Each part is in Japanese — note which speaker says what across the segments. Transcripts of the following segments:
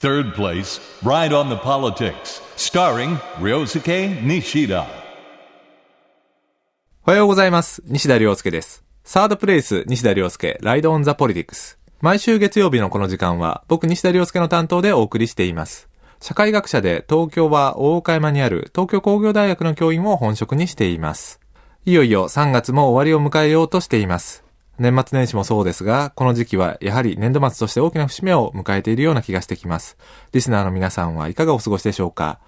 Speaker 1: Third place, Ride on the Politics, starring Ryosuke Nishida.
Speaker 2: おはようございます。西田亮介です。サードプレイス、西田亮介、ライドオンザポリティクス。毎週月曜日のこの時間は、僕西田亮介の担当でお送りしています。社会学者で東京は大岡山にある東京工業大学の教員を本職にしています。いよいよ3月も終わりを迎えようとしています。年末年始もそうですが、この時期はやはり年度末として大きな節目を迎えているような気がしてきます。リスナーの皆さんはいかがお過ごしでしょうか？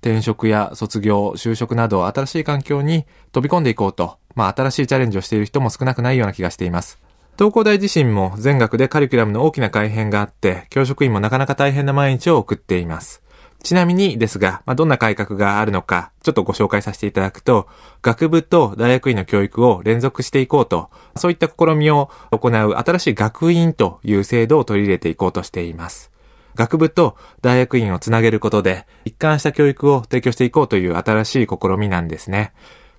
Speaker 2: 転職や卒業、就職など新しい環境に飛び込んでいこうと、まあ新しいチャレンジをしている人も少なくないような気がしています。東工大自身も全学でカリキュラムの大きな改変があって、教職員もなかなか大変な毎日を送っています。ちなみにですが、まあ、どんな改革があるのか、ちょっとご紹介させていただくと、学部と大学院の教育を連続していこうと、そういった試みを行う新しい学院という制度を取り入れていこうとしています。学部と大学院をつなげることで、一貫した教育を提供していこうという新しい試みなんですね。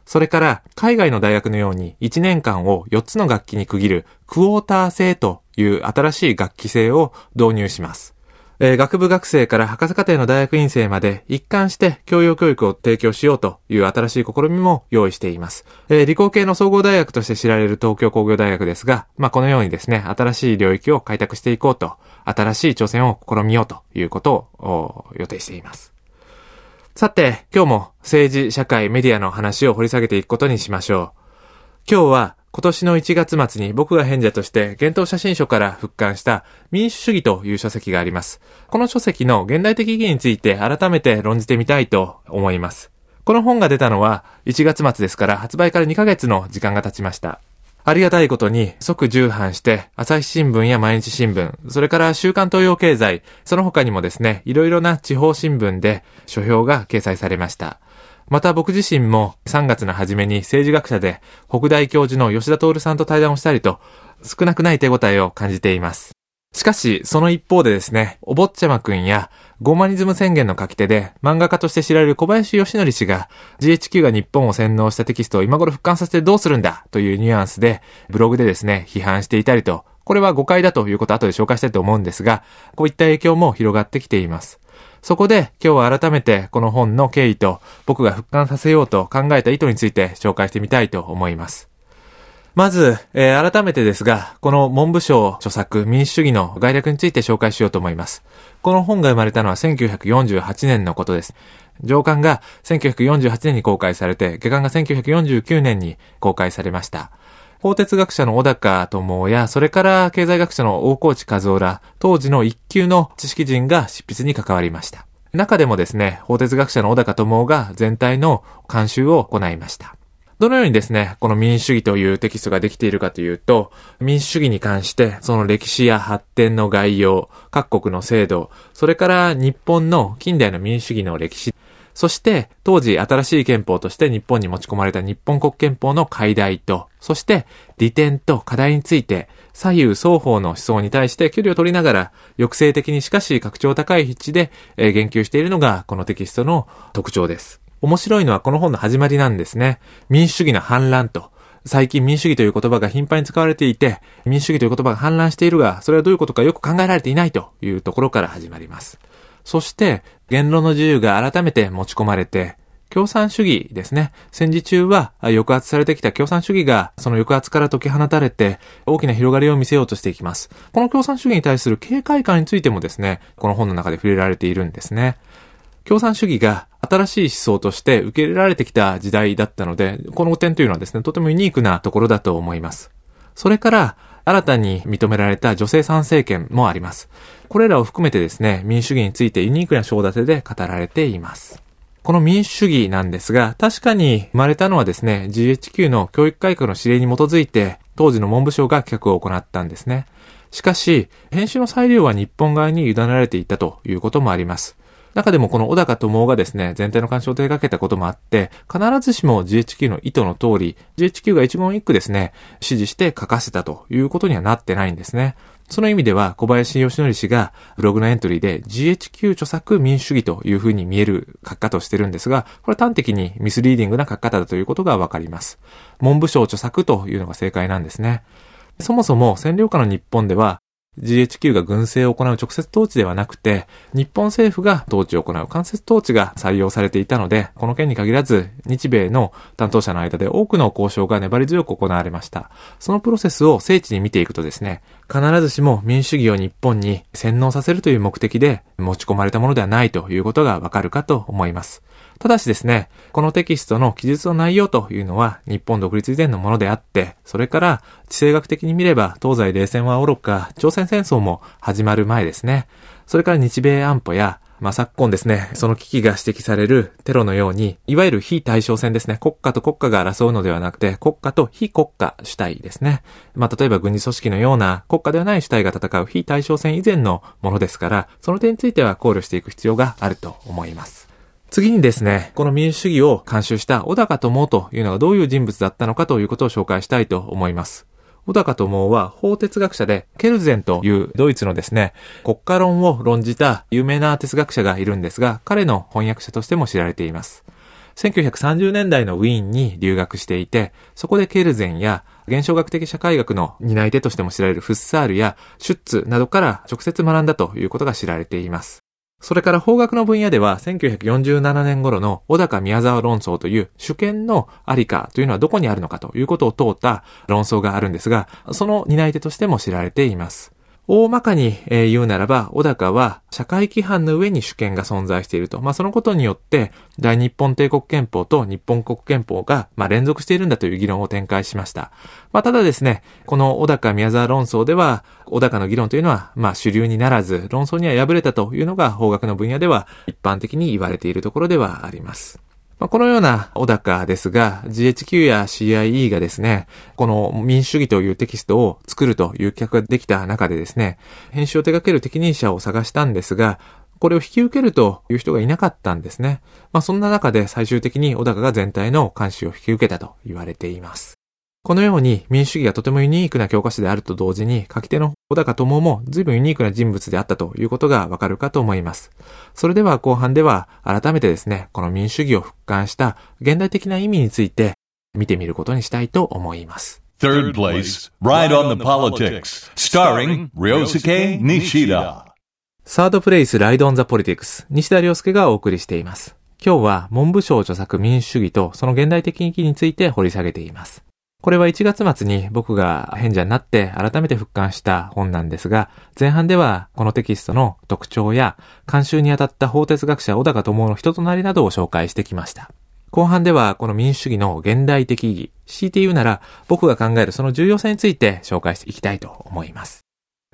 Speaker 2: それから、海外の大学のように1年間を4つの学期に区切るクォーター制という新しい学期制を導入します。えー学部学生から博士課程の大学院生まで一貫して教養教育を提供しようという新しい試みも用意しています。えー理工系の総合大学として知られる東京工業大学ですが、まあ、このようにですね、新しい領域を開拓していこうと、新しい挑戦を試みようということを予定しています。さて、今日も政治、社会、メディアの話を掘り下げていくことにしましょう。今日は今年の1月末に僕が編者として幻冬写真書から復刊した民主主義という書籍があります。この書籍の現代的意義について改めて論じてみたいと思います。この本が出たのは1月末ですから発売から2ヶ月の時間が経ちました。ありがたいことに即重版して朝日新聞や毎日新聞、それから週刊東洋経済、その他にもですね、いろいろな地方新聞で書評が掲載されました。また僕自身も3月の初めに政治学者で北大教授の吉田徹さんと対談をしたりと少なくない手応えを感じています。しかし、その一方でですね、お坊ちゃまくんやゴーマニズム宣言の書き手で漫画家として知られる小林義則氏が GHQ が日本を洗脳したテキストを今頃復刊させてどうするんだというニュアンスでブログでですね、批判していたりと、これは誤解だということを後で紹介したいと思うんですが、こういった影響も広がってきています。そこで今日は改めてこの本の経緯と僕が復刊させようと考えた意図について紹介してみたいと思います。まず、えー改めてですが、この文部省著作民主主義の概略について紹介しようと思います。この本が生まれたのは1948年のことです。上巻が1948年に公開されて、下巻が1949年に公開されました。法哲学者の小高智や、それから経済学者の大河内和夫ら、当時の一級の知識人が執筆に関わりました。中でもですね、法哲学者の小高智が全体の監修を行いました。どのようにですね、この民主主義というテキストができているかというと、民主主義に関して、その歴史や発展の概要、各国の制度、それから日本の近代の民主主義の歴史、そして、当時新しい憲法として日本に持ち込まれた日本国憲法の改題と、そして、利点と課題について、左右双方の思想に対して距離を取りながら、抑制的にしかし格調高い筆致で、言及しているのが、このテキストの特徴です。面白いのはこの本の始まりなんですね。民主主義の反乱と。最近民主主義という言葉が頻繁に使われていて、民主主義という言葉が反乱しているが、それはどういうことかよく考えられていないというところから始まります。そして、言論の自由が改めて持ち込まれて、共産主義ですね。戦時中は抑圧されてきた共産主義がその抑圧から解き放たれて大きな広がりを見せようとしていきます。この共産主義に対する警戒感についてもですね、この本の中で触れられているんですね。共産主義が新しい思想として受け入れられてきた時代だったので、この点というのはですね、とてもユニークなところだと思います。それから、新たに認められた女性参政権もあります。これらを含めてですね、民主主義についてユニークな章立てで語られています。この民主主義なんですが、確かに生まれたのはですね、GHQ の教育改革の指令に基づいて、当時の文部省が企画を行ったんですね。しかし、編集の裁量は日本側に委ねられていたということもあります。中でもこの小高智がですね、全体の干渉を手掛けたこともあって、必ずしも GHQ の意図の通り、GHQ が一言一句ですね、指示して書かせたということにはなってないんですね。その意味では、小林義則氏がブログのエントリーで GHQ 著作民主主義というふうに見える書き方をしてるんですが、これは端的にミスリーディングな書き方だということがわかります。文部省著作というのが正解なんですね。そもそも占領下の日本では、GHQ が軍政を行う直接統治ではなくて、日本政府が統治を行う間接統治が採用されていたので、この件に限らず、日米の担当者の間で多くの交渉が粘り強く行われました。そのプロセスを精緻に見ていくとですね、必ずしも民主主義を日本に洗脳させるという目的で持ち込まれたものではないということがわかるかと思います。ただしですね、このテキストの記述の内容というのは日本独立以前のものであって、それから地政学的に見れば東西冷戦は愚か、朝鮮戦争も始まる前ですね。それから日米安保やまあ、昨今ですね、その危機が指摘されるテロのように、いわゆる非対称戦ですね、国家と国家が争うのではなくて、国家と非国家主体ですね。まあ、例えば軍事組織のような国家ではない主体が戦う非対称戦以前のものですから、その点については考慮していく必要があると思います。次にですね、この民主主義を監修した小高智というのがどういう人物だったのかということを紹介したいと思います。小高智は法哲学者で、ケルゼンというドイツのですね、国家論を論じた有名な哲学者がいるんですが、彼の翻訳者としても知られています。1930年代のウィーンに留学していて、そこでケルゼンや現象学的社会学の担い手としても知られるフッサールやシュッツなどから直接学んだということが知られています。それから法学の分野では1947年頃の小高宮沢論争という主権のありかというのはどこにあるのかということを問うた論争があるんですが、その担い手としても知られています。大まかに言うならば、小高は社会規範の上に主権が存在していると。まあ、そのことによって、大日本帝国憲法と日本国憲法が、ま、連続しているんだという議論を展開しました。まあ、ただですね、この小高宮沢論争では、小高の議論というのは、ま、主流にならず、論争には敗れたというのが法学の分野では一般的に言われているところではあります。まあ、このような小高ですが、GHQ や CIE がですね、この民主主義というテキストを作るという企画ができた中でですね、編集を手掛ける適任者を探したんですが、これを引き受けるという人がいなかったんですね。まあ、そんな中で最終的に小高が全体の監視を引き受けたと言われています。このように民主主義がとてもユニークな教科書であると同時に、書き手の小高智も随分ユニークな人物であったということがわかるかと思います。それでは後半では改めてですね、この民主主義を復刊した現代的な意味について見てみることにしたいと思います。
Speaker 1: Third place, Ride on the Politics, starring Ryosuke Nishida.
Speaker 2: サードプレイス、ライドオンザポリティクス、西田亮介がお送りしています。今日は文部省著作民主主義とその現代的意義について掘り下げています。これは1月末に僕が変者になって改めて復刊した本なんですが、前半ではこのテキストの特徴や監修にあたった法哲学者小高智の人となりなどを紹介してきました。後半ではこの民主主義の現代的意義、強いて言うなら僕が考えるその重要性について紹介していきたいと思います。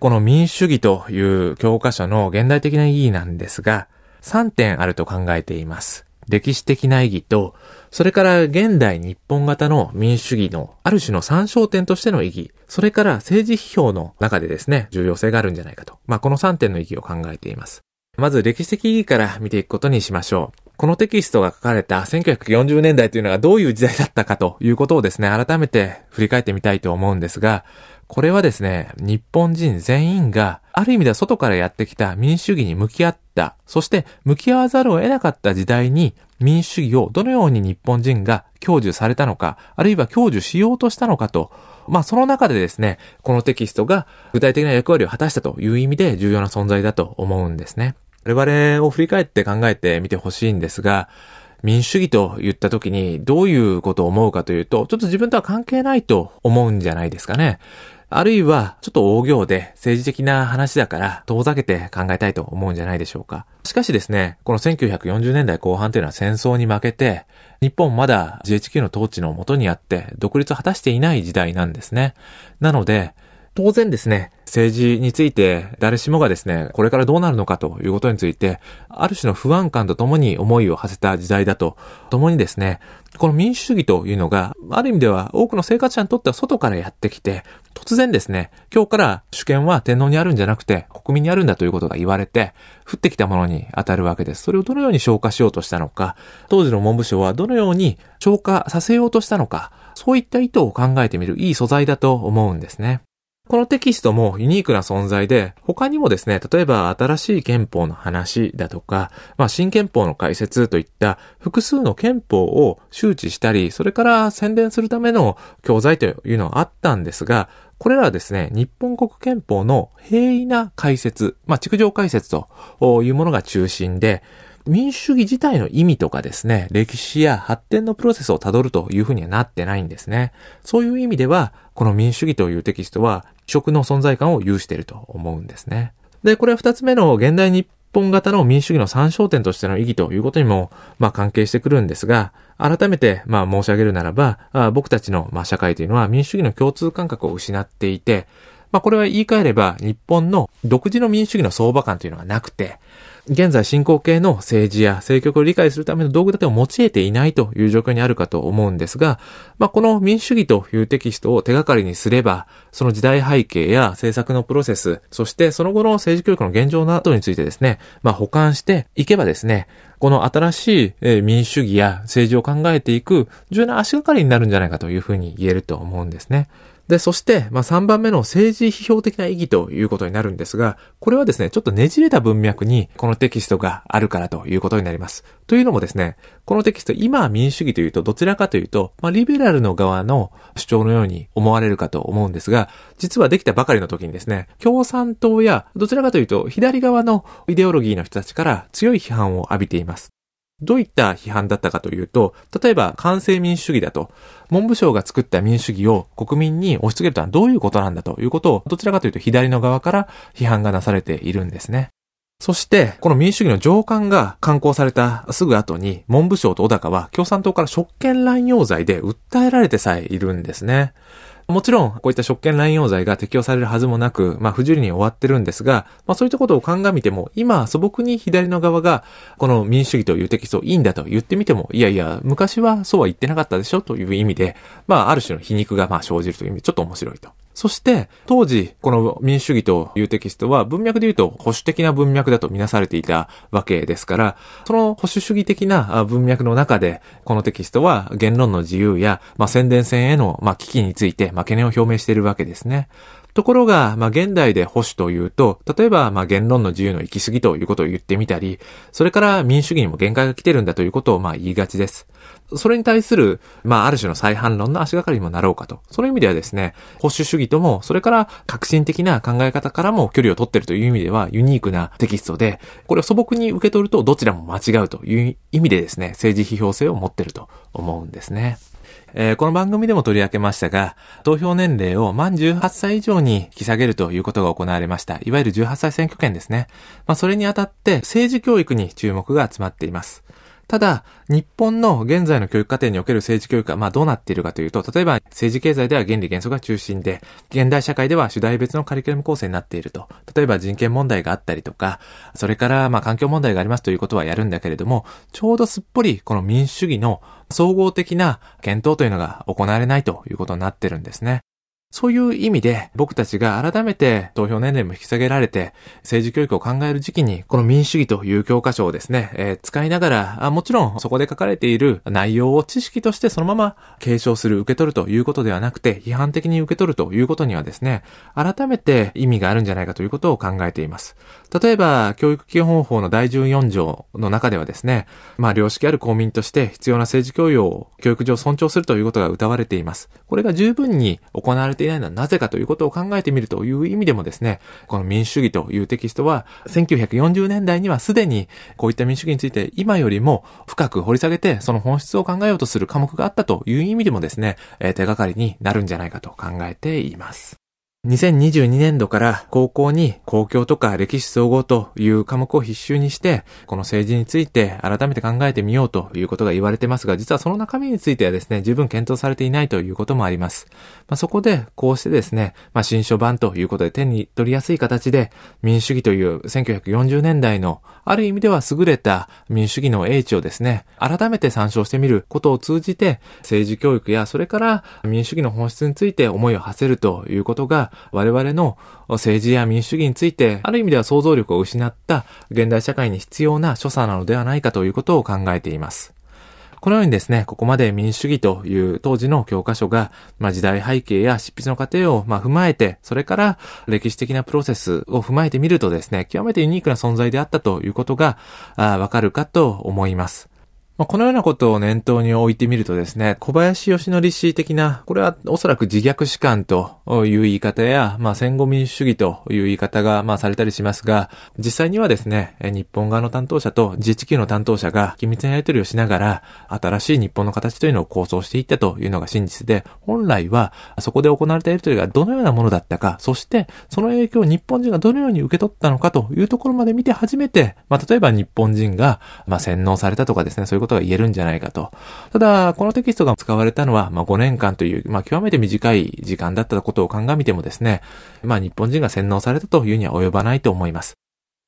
Speaker 2: この民主主義という教科書の現代的な意義なんですが、3点あると考えています。歴史的な意義と、それから現代日本型の民主主義のある種の参照点としての意義、それから政治批評の中でですね、重要性があるんじゃないかと。まあ、この3点の意義を考えています。まず歴史的意義から見ていくことにしましょう。このテキストが書かれた1940年代というのがどういう時代だったかということをですね、改めて振り返ってみたいと思うんですが、これはですね、日本人全員が、ある意味では外からやってきた民主主義に向き合った、そして向き合わざるを得なかった時代に民主主義をどのように日本人が享受されたのか、あるいは享受しようとしたのかと、まあその中でですね、このテキストが具体的な役割を果たしたという意味で重要な存在だと思うんですね。我々を振り返って考えてみてほしいんですが、民主主義と言った時にどういうことを思うかというと、ちょっと自分とは関係ないと思うんじゃないですかね。あるいは、ちょっと大行で政治的な話だから遠ざけて考えたいと思うんじゃないでしょうか。しかしですね、この1940年代後半というのは戦争に負けて、日本まだ GHQ の統治の元にあって独立を果たしていない時代なんですね。なので、当然ですね、政治について誰しもがですね、これからどうなるのかということについて、ある種の不安感とともに思いを馳せた時代だと、ともにですね、この民主主義というのが、ある意味では多くの生活者にとっては外からやってきて、突然ですね、今日から主権は天皇にあるんじゃなくて国民にあるんだということが言われて、降ってきたものに当たるわけです。それをどのように消化しようとしたのか、当時の文部省はどのように消化させようとしたのか、そういった意図を考えてみるいい素材だと思うんですね。このテキストもユニークな存在で、他にもですね、例えば新しい憲法の話だとか、まあ新憲法の解説といった複数の憲法を周知したり、それから宣伝するための教材というのはあったんですが、これらはですね、日本国憲法の平易な解説、まあ、築上解説というものが中心で、民主主義自体の意味とかですね、歴史や発展のプロセスをたどるというふうにはなってないんですね。そういう意味では、この民主主義というテキストは、食の存在感を有していると思うんですね。で、これは二つ目の現代日本型の民主主義の参照点としての意義ということにも、まあ関係してくるんですが、改めて、まあ申し上げるならば、僕たちの、まあ、社会というのは民主主義の共通感覚を失っていて、まあこれは言い換えれば日本の独自の民主主義の相場感というのがなくて、現在進行形の政治や政局を理解するための道具立てを用いていないという状況にあるかと思うんですが、まあ、この民主主義というテキストを手がかりにすれば、その時代背景や政策のプロセス、そしてその後の政治教育の現状などについてですね、まあ、保管していけばですね、この新しい民主主義や政治を考えていく重要な足がかりになるんじゃないかというふうに言えると思うんですね。で、そして、まあ、3番目の政治批評的な意義ということになるんですが、これはですね、ちょっとねじれた文脈にこのテキストがあるからということになります。というのもですね、このテキスト、今は民主主義というと、どちらかというと、まあ、リベラルの側の主張のように思われるかと思うんですが、実はできたばかりの時にですね、共産党や、どちらかというと、左側のイデオロギーの人たちから強い批判を浴びています。どういった批判だったかというと、例えば、完成民主主義だと、文部省が作った民主主義を国民に押し付けるとはどういうことなんだということを、どちらかというと左の側から批判がなされているんですね。そして、この民主主義の上官が刊行されたすぐ後に、文部省と小高は共産党から職権乱用罪で訴えられてさえいるんですね。もちろん、こういった職権乱用罪が適用されるはずもなく、まあ、不受理に終わってるんですが、まあ、そういったことを鑑みても、今、素朴に左の側が、この民主主義というテキストいいんだと言ってみても、いやいや、昔はそうは言ってなかったでしょという意味で、まあ、ある種の皮肉がまあ生じるという意味で、ちょっと面白いと。そして、当時、この民主主義というテキストは文脈で言うと保守的な文脈だとみなされていたわけですから、その保守主義的な文脈の中で、このテキストは言論の自由や、まあ、宣伝戦への、まあ、危機について、まあ、懸念を表明しているわけですね。ところが、まあ、現代で保守というと、例えば、まあ、言論の自由の行き過ぎということを言ってみたり、それから民主主義にも限界が来てるんだということを、まあ、言いがちです。それに対する、まあ、ある種の再反論の足がかりにもなろうかと。その意味ではですね、保守主義とも、それから革新的な考え方からも距離を取ってるという意味では、ユニークなテキストで、これを素朴に受け取ると、どちらも間違うという意味でですね、政治批評性を持ってると思うんですね。えー、この番組でも取り上げましたが、投票年齢を満18歳以上に引き下げるということが行われました。いわゆる18歳選挙権ですね。まあ、それにあたって政治教育に注目が集まっています。ただ、日本の現在の教育課程における政治教育が、まあどうなっているかというと、例えば政治経済では原理原則が中心で、現代社会では主題別のカリキュラム構成になっていると。例えば人権問題があったりとか、それからまあ環境問題がありますということはやるんだけれども、ちょうどすっぽりこの民主主義の総合的な検討というのが行われないということになってるんですね。そういう意味で僕たちが改めて投票年齢も引き下げられて政治教育を考える時期にこの民主主義という教科書をですね、えー、使いながらあもちろんそこで書かれている内容を知識としてそのまま継承する受け取るということではなくて批判的に受け取るということにはですね改めて意味があるんじゃないかということを考えています。例えば教育基本法の第14条の中ではですねまあ良識ある公民として必要な政治教養を教育上尊重するということが謳われています。これが十分に行われていないのはなぜかということを考えてみるという意味でもですね、この民主主義というテキストは、1940年代にはすでにこういった民主主義について今よりも深く掘り下げて、その本質を考えようとする科目があったという意味でもですね、手がかりになるんじゃないかと考えています。2022年度から高校に公共とか歴史総合という科目を必修にして、この政治について改めて考えてみようということが言われてますが、実はその中身についてはですね、十分検討されていないということもあります。まあ、そこで、こうしてですね、まあ、新書版ということで手に取りやすい形で、民主主義という1940年代のある意味では優れた民主主義の英知をですね、改めて参照してみることを通じて、政治教育やそれから民主主義の本質について思いを馳せるということが、我々の政治や民主主義について、ある意味では想像力を失った現代社会に必要な所作なのではないかということを考えています。このようにですね、ここまで民主主義という当時の教科書が、まあ、時代背景や執筆の過程を、ま、踏まえて、それから歴史的なプロセスを踏まえてみるとですね、極めてユニークな存在であったということが、わかるかと思います。まあ、このようなことを念頭に置いてみるとですね、小林義則氏的な、これはおそらく自虐史観という言い方や、まあ、戦後民主主義という言い方が、まあ、されたりしますが、実際にはですね、日本側の担当者と GHQ の担当者が緊密なやり取りをしながら、新しい日本の形というのを構想していったというのが真実で、本来はそこで行われたやり取りがどのようなものだったか、そしてその影響を日本人がどのように受け取ったのかというところまで見て初めて、まあ、例えば日本人が、まあ、洗脳されたとかですね、そういうことことが言えるんじゃないかと。ただ、このテキストが使われたのは、まあ、5年間という、まあ、極めて短い時間だったことを鑑みてもですね、まあ、日本人が洗脳されたというには及ばないと思います。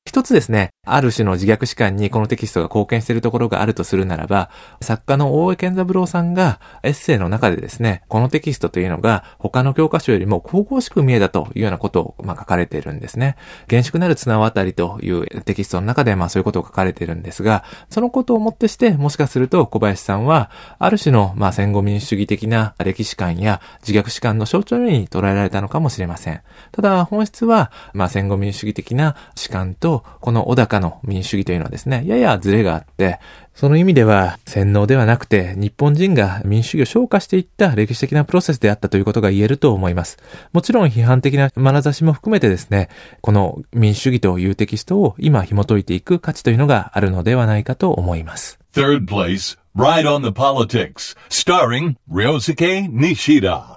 Speaker 2: 一つですね、ある種の自虐史観にこのテキストが貢献しているところがあるとするならば、作家の大江健三郎さんがエッセイの中でですね、このテキストというのが他の教科書よりも神々しく見えたというようなことを、まあ、書かれているんですね。厳粛なる綱渡りというテキストの中でまあそういうことを書かれているんですが、そのことをもってして、もしかすると小林さんは、ある種のまあ戦後民主主義的な歴史観や自虐史観の象徴に捉えられたのかもしれません。ただ本質は、まあ戦後民主主義的な史観と、この小高かの民主主義というのはですね、ややズレがあって、その意味では洗脳ではなくて日本人が民主主義を昇華していった歴史的なプロセスであったということが言えると思います。もちろん批判的な眼差しも含めてですね、この民主主義というテキストを今紐解いていく価値というのがあるのではないかと思います。
Speaker 1: Third place, Ride on the Politics, starring Ryosuke Nishida.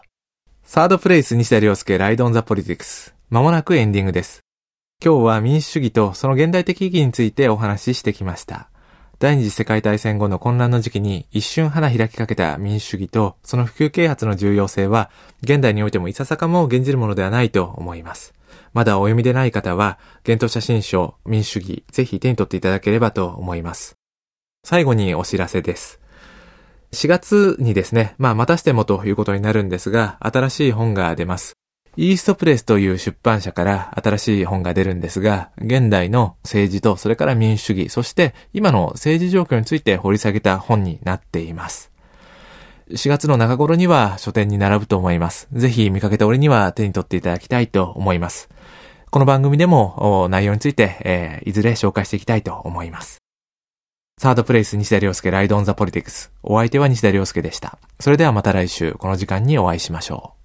Speaker 2: サードプレイス西田亮介ライドオンザポリティクス。まもなくエンディングです。今日は民主主義とその現代的意義についてお話ししてきました。第二次世界大戦後の混乱の時期に一瞬花開きかけた民主主義とその普及啓発の重要性は現代においてもいささかも現じるものではないと思います。まだお読みでない方は、幻冬写真書民主主義ぜひ手に取っていただければと思います。最後にお知らせです。4月にですね、まあまたしてもということになるんですが、新しい本が出ます。イーストプレスという出版社から新しい本が出るんですが、現代の政治とそれから民主主義、そして今の政治状況について掘り下げた本になっています。4月の中頃には書店に並ぶと思います。ぜひ見かけた折には手に取っていただきたいと思います。この番組でも内容について、えー、いずれ紹介していきたいと思います。サードプレイス西田亮介ライドオンザポリティクス。お相手は西田亮介でした。それではまた来週この時間にお会いしましょう。